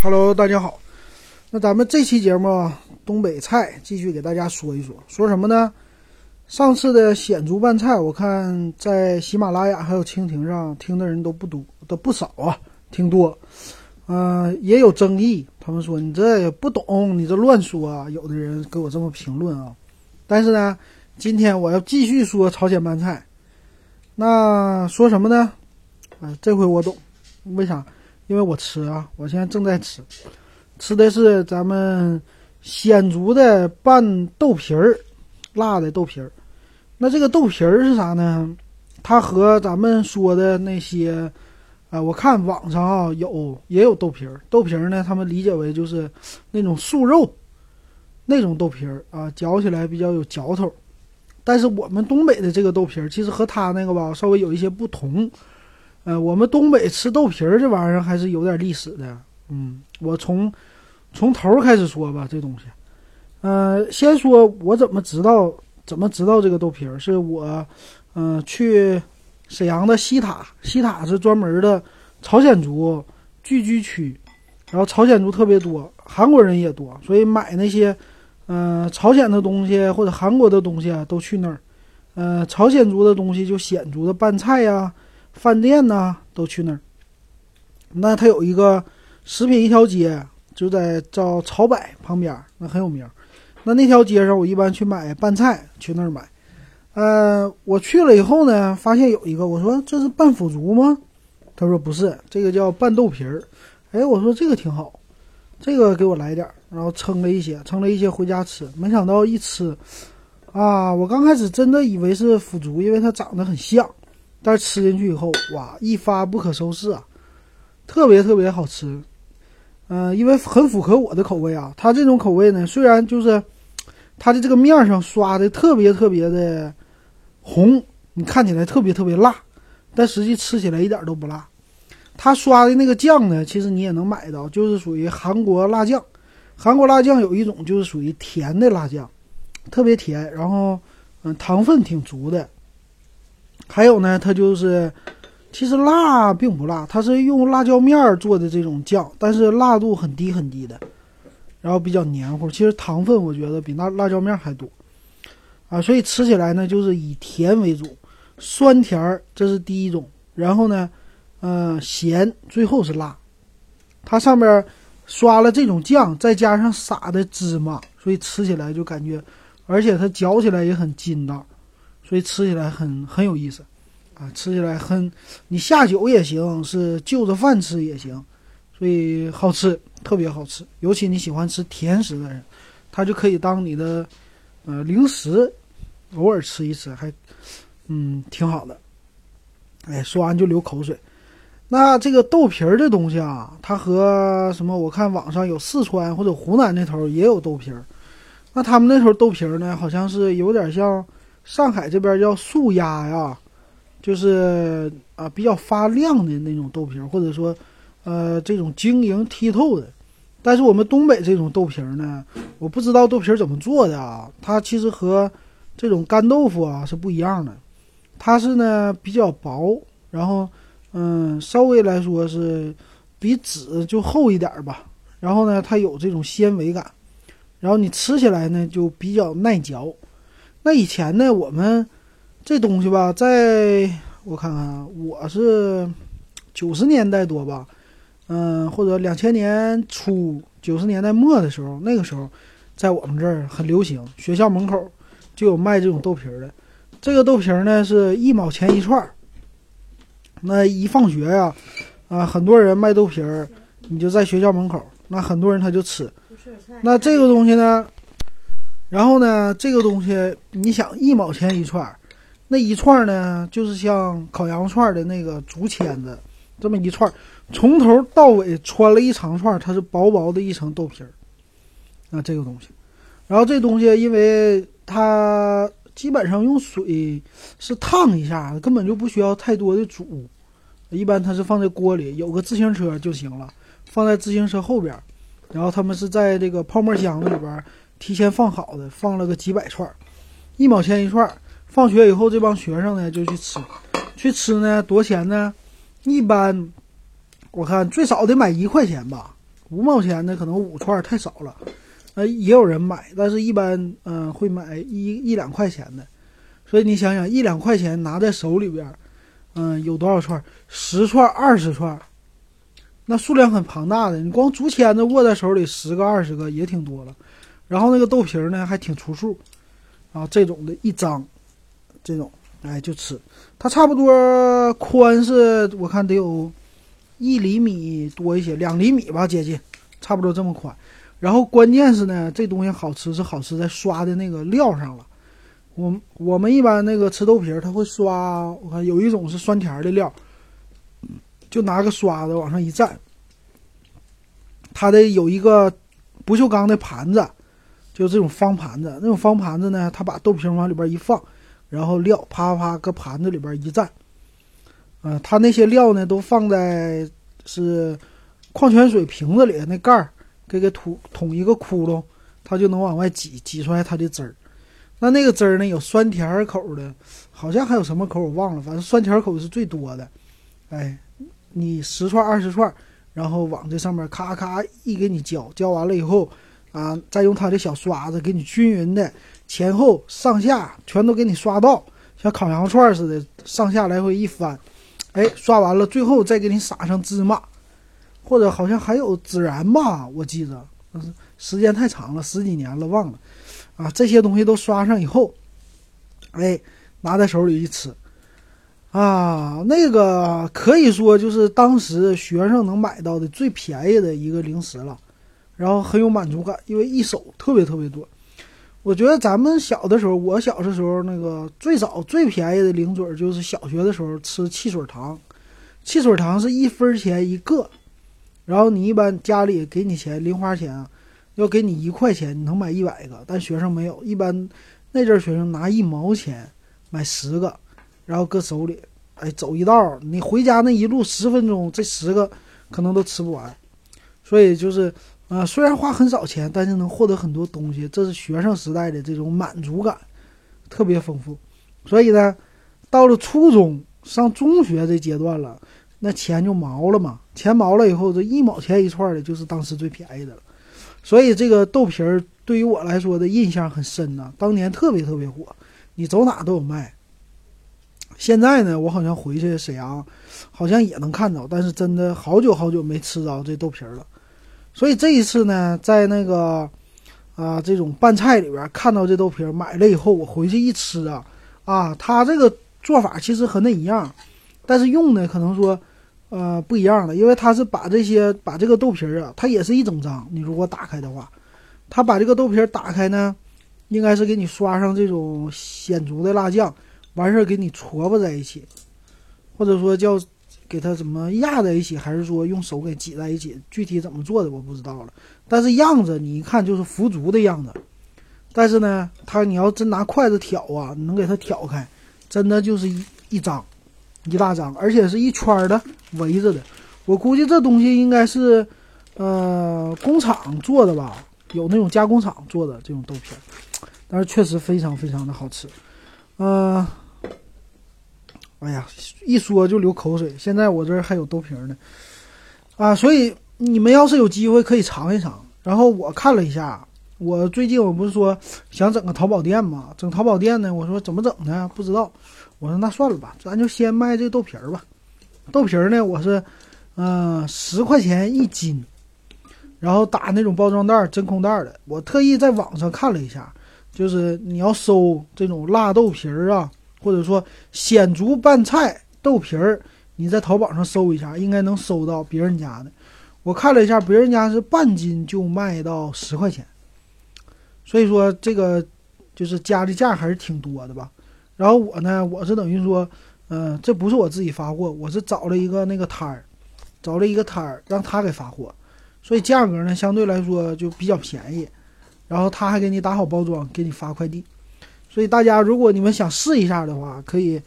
Hello，大家好。那咱们这期节目东北菜继续给大家说一说，说什么呢？上次的鲜族拌菜，我看在喜马拉雅还有蜻蜓上听的人都不多，都不少啊，挺多。嗯、也有争议，他们说你这也不懂，你这乱说啊。有的人给我这么评论啊。但是呢，今天我要继续说朝鲜拌菜。那说什么呢？啊、这回我懂，为啥？因为我吃啊，我现在正在吃，吃的是咱们鲜竹的拌豆皮儿，辣的豆皮儿。那这个豆皮儿是啥呢？它和咱们说的那些，啊、我看网上啊有也有豆皮儿，豆皮儿呢，他们理解为就是那种素肉那种豆皮儿啊，嚼起来比较有嚼头。但是我们东北的这个豆皮儿，其实和它那个吧稍微有一些不同。呃，我们东北吃豆皮儿这玩意儿还是有点历史的。嗯，我从从头开始说吧，这东西。呃，先说我怎么知道怎么知道这个豆皮儿，是我嗯、去沈阳的西塔，西塔是专门的朝鲜族聚居区，然后朝鲜族特别多，韩国人也多，所以买那些嗯、朝鲜的东西或者韩国的东西啊都去那儿。呃，朝鲜族的东西就鲜族的拌菜呀、饭店呐、都去那儿。那它有一个食品一条街，就在叫朝柏旁边，那很有名。那那条街上，我一般去买拌菜，去那儿买。呃，我去了以后呢，发现有一个，我说这是拌腐竹吗？他说不是，这个叫拌豆皮儿。哎，我说这个挺好，这个给我来点儿，然后称了一些，称了一些回家吃。没想到一吃，啊，我刚开始真的以为是腐竹，因为它长得很像。但是吃进去以后，哇，一发不可收拾啊，特别特别好吃。嗯、因为很符合我的口味啊。它这种口味呢，虽然就是它的这个面上刷的特别特别的红，你看起来特别特别辣，但实际吃起来一点都不辣。它刷的那个酱呢，其实你也能买到，就是属于韩国辣酱。韩国辣酱有一种就是属于甜的辣酱，特别甜，然后嗯糖分挺足的。还有呢，它就是其实辣并不辣，它是用辣椒面儿做的这种酱，但是辣度很低很低的，然后比较黏糊。其实糖分我觉得比那辣椒面还多啊，所以吃起来呢就是以甜为主，酸甜儿这是第一种，然后呢，呃咸，最后是辣。它上面刷了这种酱，再加上撒的芝麻，所以吃起来就感觉，而且它嚼起来也很筋道。所以吃起来很很有意思，啊，吃起来很，你下酒也行，是就着饭吃也行，所以好吃，特别好吃。尤其你喜欢吃甜食的人，它就可以当你的呃零食，偶尔吃一吃，还嗯挺好的。哎，说完就流口水。那这个豆皮儿这东西啊，它和什么？我看网上有四川或者湖南那头也有豆皮儿，那他们那头豆皮儿呢，好像是有点像。上海这边叫素鸭呀，就是啊比较发亮的那种豆皮儿，或者说，呃这种晶莹剔透的。但是我们东北这种豆皮儿呢，我不知道豆皮儿怎么做的啊，它其实和这种干豆腐啊是不一样的，它是呢比较薄，然后嗯稍微来说是比纸就厚一点儿吧，然后呢它有这种纤维感，然后你吃起来呢就比较耐嚼。那以前呢，我们这东西吧，在我看看，我是九十年代多吧，嗯，或者两千年初、九十年代末的时候，那个时候在我们这儿很流行，学校门口就有卖这种豆皮儿的。这个豆皮儿呢是一毛钱一串儿。那一放学呀、啊，很多人卖豆皮儿，你就在学校门口，那很多人他就吃。那这个东西呢？然后呢，这个东西你想一毛钱一串儿，那一串儿呢，就是像烤羊肉串的那个竹签子，这么一串，从头到尾穿了一长串，它是薄薄的一层豆皮儿。那，这个东西，然后这东西因为它基本上用水是烫一下，根本就不需要太多的煮，一般它是放在锅里，有个自行车就行了，放在自行车后边，然后他们是在这个泡沫箱子里边。提前放好的，放了个几百串，一毛钱一串。放学以后，这帮学生呢就去吃，去吃呢多钱呢？一般我看最少得买一块钱吧，五毛钱的可能五串太少了，呃，也有人买，但是一般嗯会买一一两块钱的。所以你想想，一两块钱拿在手里边，嗯，有多少串？十串、二十串，那数量很庞大的。你光竹签子握在手里，十个、二十个也挺多了。然后那个豆皮儿呢，还挺出数，啊，这种的一张，这种，哎，就吃。它差不多宽是，我看得有一厘米多一些，两厘米吧，接近，差不多这么宽。然后关键是呢，这东西好吃是好吃在刷的那个料上了。我我们一般那个吃豆皮儿，他会刷，我看有一种是酸甜的料，就拿个刷子往上一蘸，它的有一个不锈钢的盘子。就这种方盘子，那种方盘子呢，他把豆皮往里边一放，然后料啪啪搁盘子里边一蘸，嗯，他那些料呢都放在是矿泉水瓶子里，那盖儿给给捅捅一个窟窿，它就能往外挤，挤出来它的汁儿。那那个汁儿呢，有酸甜口的，好像还有什么口我忘了，反正酸甜口是最多的。哎，你十串二十串，然后往这上面咔咔一给你浇，浇完了以后。啊，再用它的小刷子给你均匀的前后上下全都给你刷到，像烤羊肉串似的，上下来回一翻，哎，刷完了，最后再给你撒上芝麻，或者好像还有孜然吧，我记着，时间太长了，十几年了忘了。啊，这些东西都刷上以后，哎，拿在手里一吃，啊，那个可以说就是当时学生能买到的最便宜的一个零食了。然后很有满足感，因为一手特别特别多。我觉得咱们小的时候，我小的时候那个最早最便宜的零嘴就是小学的时候吃汽水糖，汽水糖是一分钱一个，然后你一般家里给你钱零花钱啊，要给你一块钱，你能买一百个，但学生没有，一般那阵学生拿一毛钱买十个，然后搁手里，哎，走一道，你回家那一路十分钟，这十个可能都吃不完，所以就是。啊，虽然花很少钱，但是能获得很多东西，这是学生时代的这种满足感，特别丰富。所以呢，到了初中上中学这阶段了，那钱就毛了嘛。钱毛了以后，这一毛钱一串的，就是当时最便宜的了。所以这个豆皮儿对于我来说的印象很深呐，当年特别特别火，你走哪都有卖。现在呢，我好像回去沈阳，好像也能看到，但是真的好久好久没吃着这豆皮儿了。所以这一次呢，在那个，啊，这种拌菜里边看到这豆皮儿，买了以后，我回去一吃啊，啊，它这个做法其实和那一样，但是用的可能说，呃，不一样的，因为它是把这些把这个豆皮儿啊，它也是一整张，你如果打开的话，它把这个豆皮儿打开呢，应该是给你刷上这种鲜足的辣酱，完事儿给你撮吧在一起，或者说叫。给它怎么压在一起，还是说用手给挤在一起？具体怎么做的我不知道了。但是样子你一看就是腐竹的样子。但是呢，它你要真拿筷子挑啊，能给它挑开，真的就是一一张，一大张，而且是一圈的围着的。我估计这东西应该是，呃，工厂做的吧，有那种加工厂做的这种豆皮，但是确实非常非常的好吃，嗯。哎呀，一说就流口水。现在我这儿还有豆皮儿呢，啊，所以你们要是有机会可以尝一尝。然后我看了一下，我最近我不是说想整个淘宝店嘛，整淘宝店呢，我说怎么整呢？不知道。我说那算了吧，咱就先卖这豆皮儿吧。豆皮儿呢，我是嗯十块钱一斤，然后打那种包装袋真空袋的。我特意在网上看了一下，就是你要收这种辣豆皮儿啊。或者说鲜竹拌菜豆皮儿，你在淘宝上搜一下，应该能搜到别人家的。我看了一下，别人家是半斤就卖到十块钱，所以说这个就是加的价还是挺多的吧。然后我呢，我是等于说，嗯，这不是我自己发货，我是找了一个那个摊儿，找了一个摊儿让他给发货，所以价格呢相对来说就比较便宜。然后他还给你打好包装，给你发快递。所以大家，如果你们想试一下的话，可以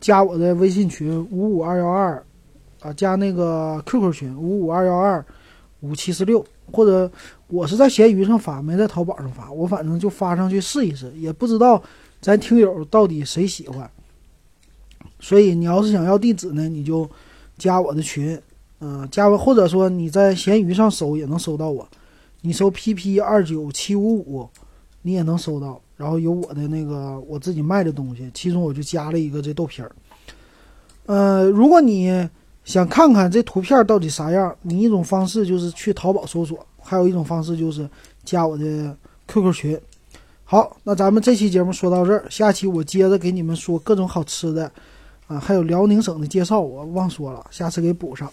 加我的微信群五五二幺二，啊，加那个 QQ 群五五二幺二五七四六，或者我是在闲鱼上发，没在淘宝上发，我反正就发上去试一试，也不知道咱听友到底谁喜欢。所以你要是想要地址呢，你就加我的群嗯，加我或者说你在闲鱼上搜也能搜到我，你搜 PP 二九七五五，你也能搜到。然后有我的那个我自己卖的东西，其中我就加了一个这豆皮儿。呃，如果你想看看这图片到底啥样，你一种方式就是去淘宝搜索，还有一种方式就是加我的 QQ 群。好，那咱们这期节目说到这儿，下期我接着给你们说各种好吃的，啊，还有辽宁省的介绍，我忘说了，下次给补上。